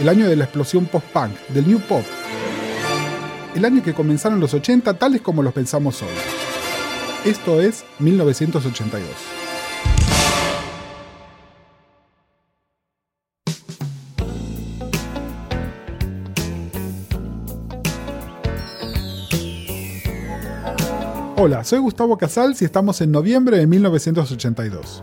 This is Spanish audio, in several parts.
El año de la explosión post-punk, del new pop. El año que comenzaron los 80 tales como los pensamos hoy. Esto es 1982. Hola, soy Gustavo Casals y estamos en noviembre de 1982.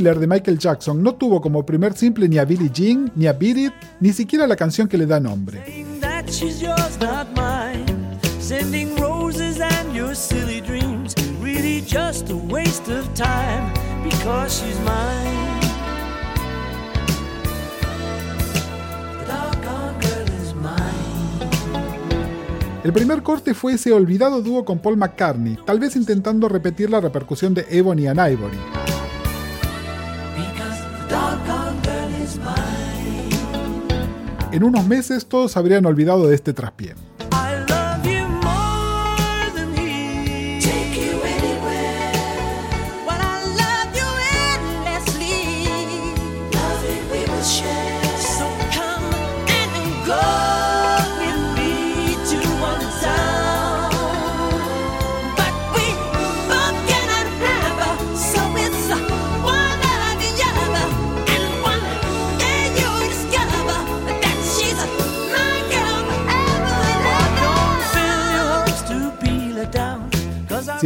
Thriller de Michael Jackson no tuvo como primer simple ni a Billie Jean, ni a Beat It, ni siquiera la canción que le da nombre. El primer corte fue ese olvidado dúo con Paul McCartney, tal vez intentando repetir la repercusión de Ebony and Ivory. En unos meses todos habrían olvidado de este traspié.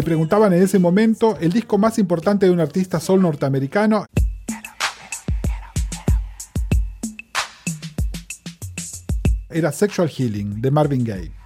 Preguntaban en ese momento, el disco más importante de un artista soul norteamericano era Sexual Healing de Marvin Gaye.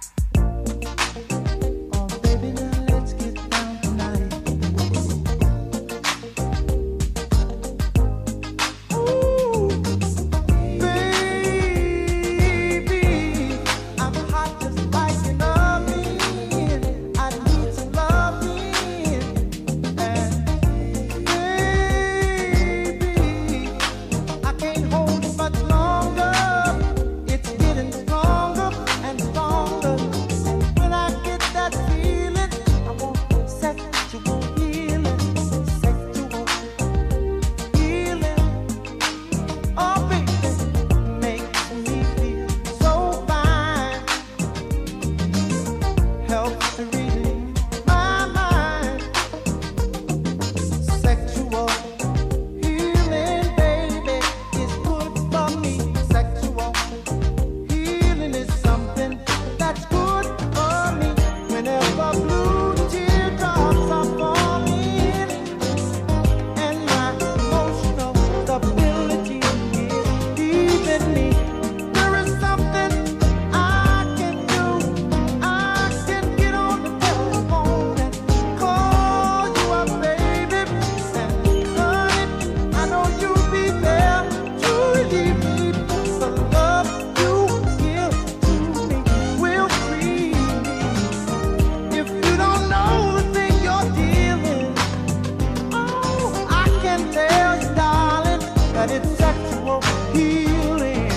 sexual healing.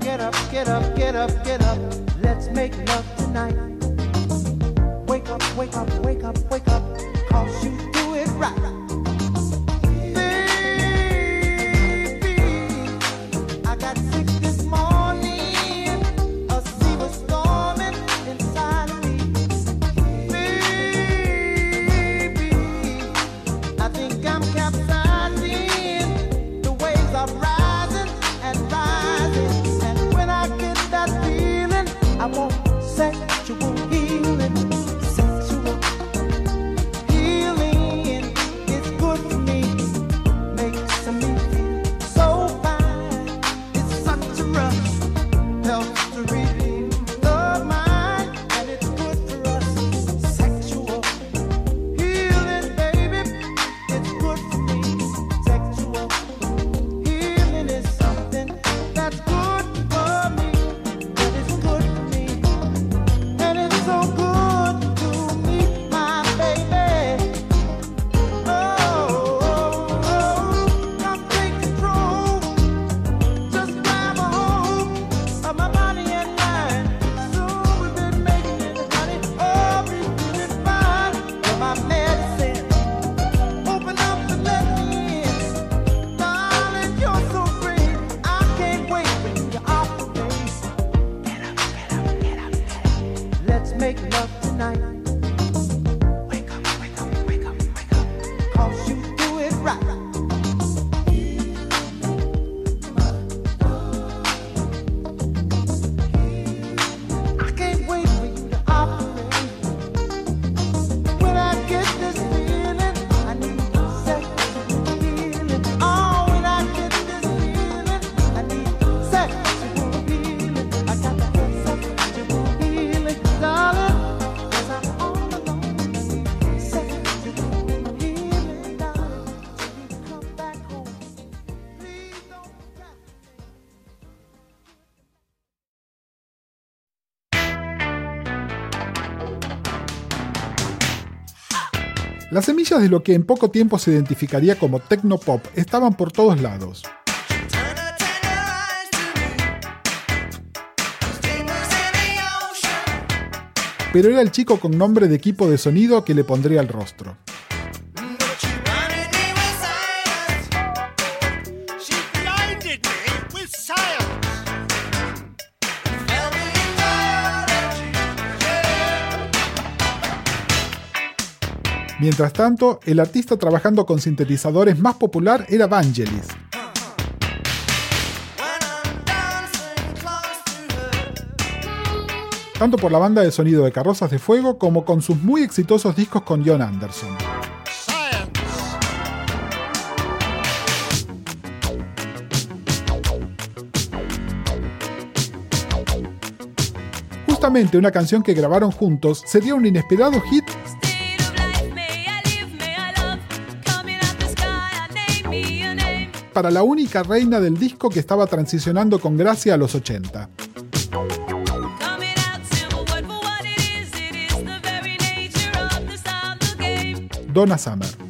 Get up, get up, get up, get up. Let's make love tonight. Wake up, wake up, wake up, wake up. Las semillas de lo que en poco tiempo se identificaría como tecnopop estaban por todos lados. Pero era el chico con nombre de equipo de sonido que le pondría el rostro. Mientras tanto, el artista trabajando con sintetizadores más popular era Vangelis. Tanto por la banda de sonido de Carrozas de Fuego como con sus muy exitosos discos con John Anderson. Justamente una canción que grabaron juntos sería un inesperado hit para la única reina del disco que estaba transicionando con gracia a los 80. Donna Summer.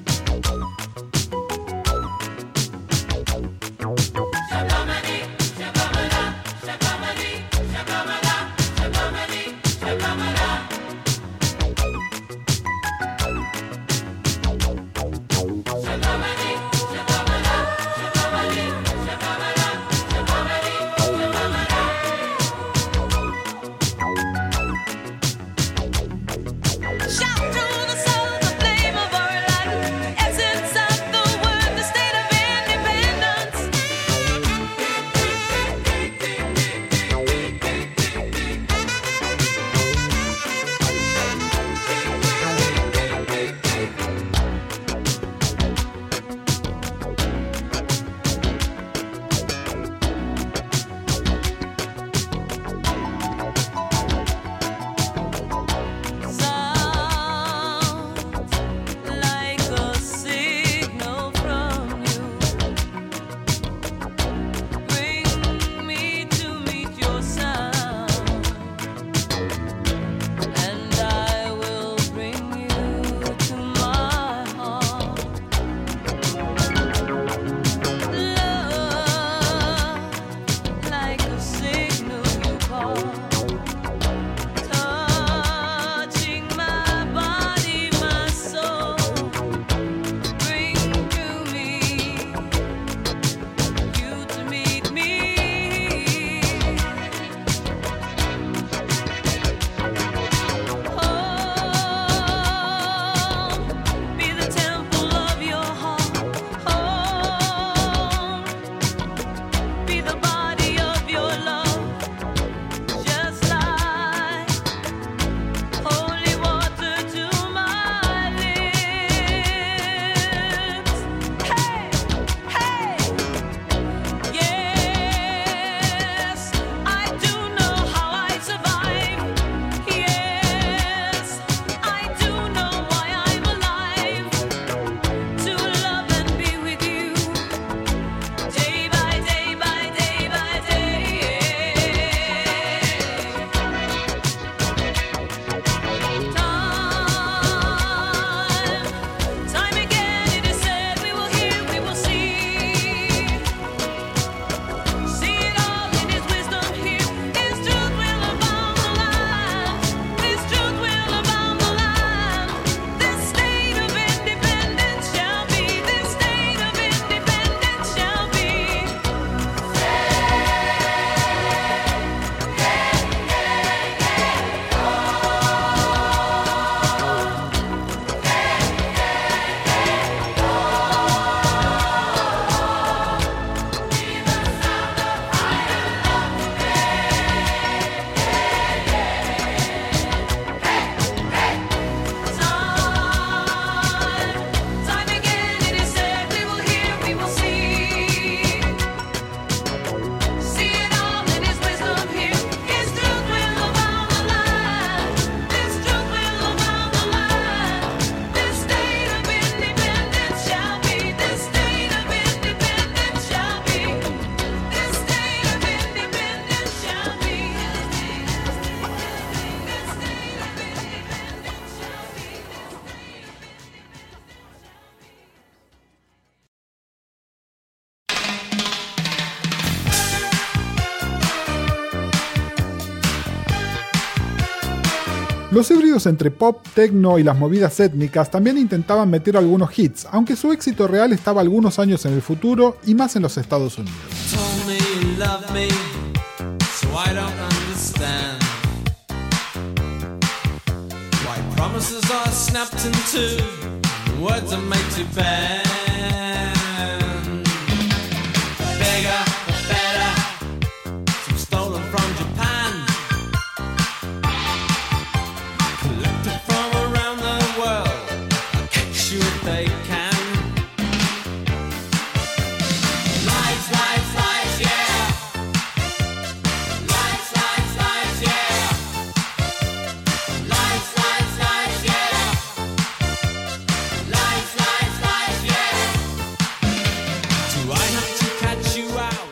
Los híbridos entre pop, techno y las movidas étnicas también intentaban meter algunos hits, aunque su éxito real estaba algunos años en el futuro y más en los Estados Unidos.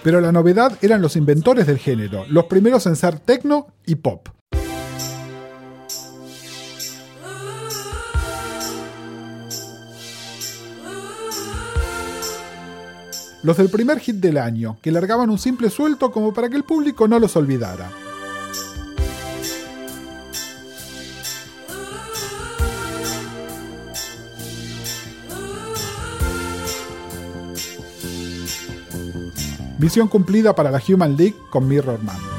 Pero la novedad eran los inventores del género, los primeros en ser techno y pop. Los del primer hit del año, que largaban un simple suelto como para que el público no los olvidara. Misión cumplida para la Human League con Mirror Man.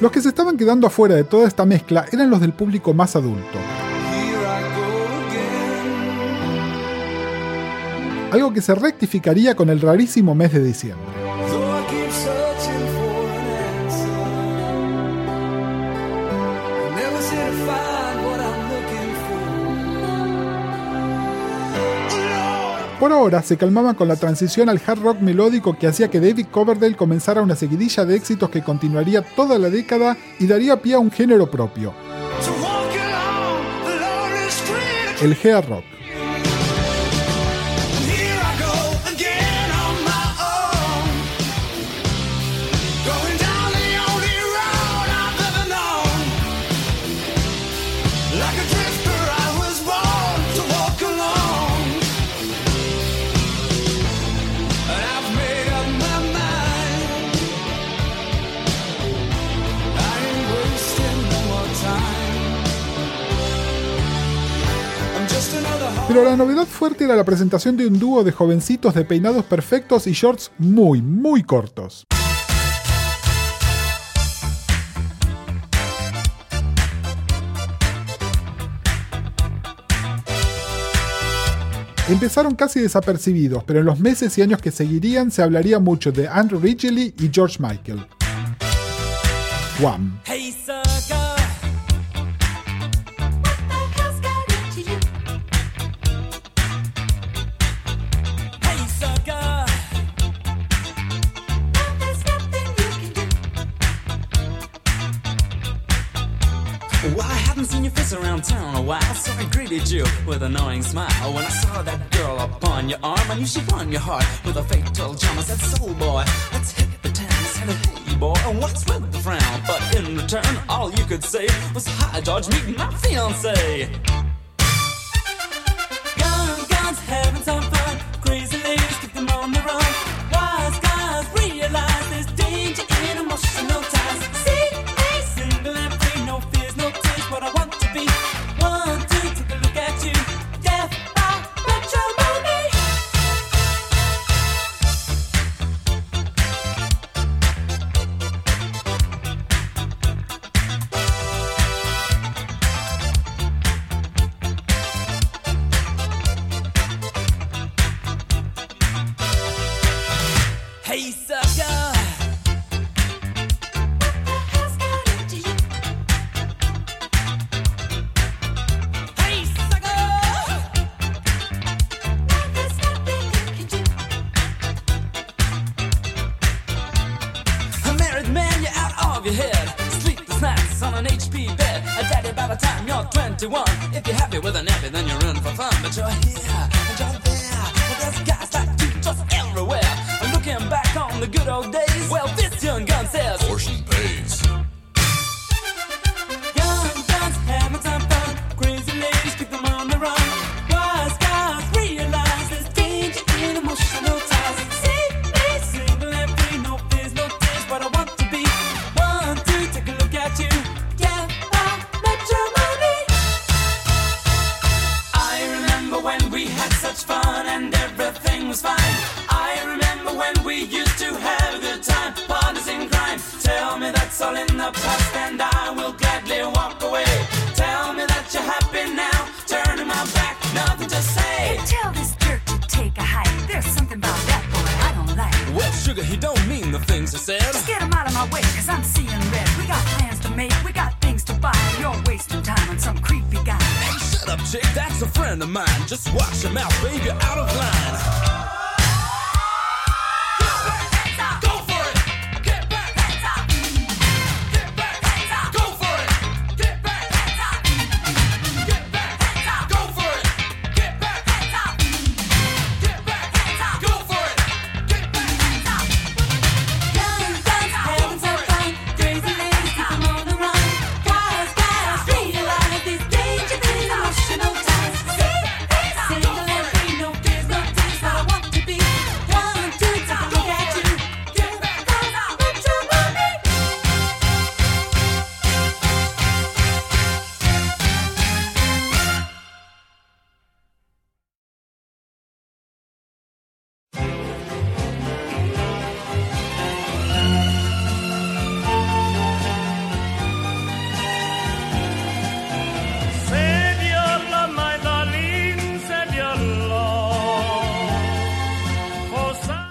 Los que se estaban quedando afuera de toda esta mezcla eran los del público más adulto. Algo que se rectificaría con el rarísimo mes de diciembre. Por ahora se calmaban con la transición al hard rock melódico que hacía que David Coverdale comenzara una seguidilla de éxitos que continuaría toda la década y daría pie a un género propio. El hard rock. Pero la novedad fuerte era la presentación de un dúo de jovencitos de peinados perfectos y shorts muy, muy cortos. Empezaron casi desapercibidos, pero en los meses y años que seguirían se hablaría mucho de Andrew Ridgely y George Michael. Wham. Around town oh, a while, so I greeted you with an annoying smile. When I saw that girl upon your arm, I knew she won your heart with a fatal charm. I said, Soul boy, let's hit the town. I said, Hey boy, and what's with the frown? But in return, all you could say was, Hi, George, meet my fiance. blind.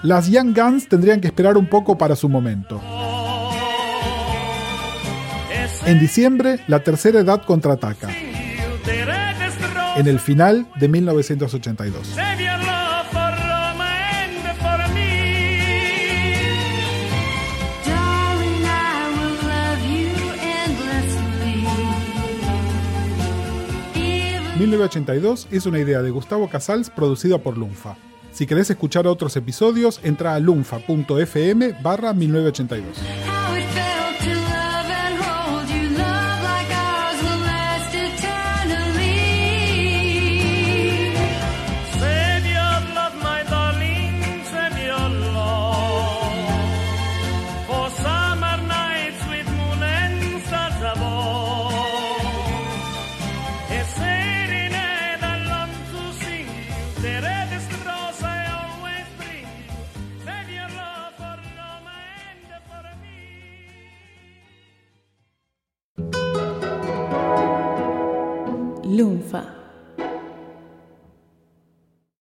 Las Young Guns tendrían que esperar un poco para su momento. En diciembre, la tercera edad contraataca. En el final de 1982. ...1982 es una idea de Gustavo Casals producida por Lunfa. Si querés escuchar otros episodios, entra a lunfa.fm barra 1982. Lunfa.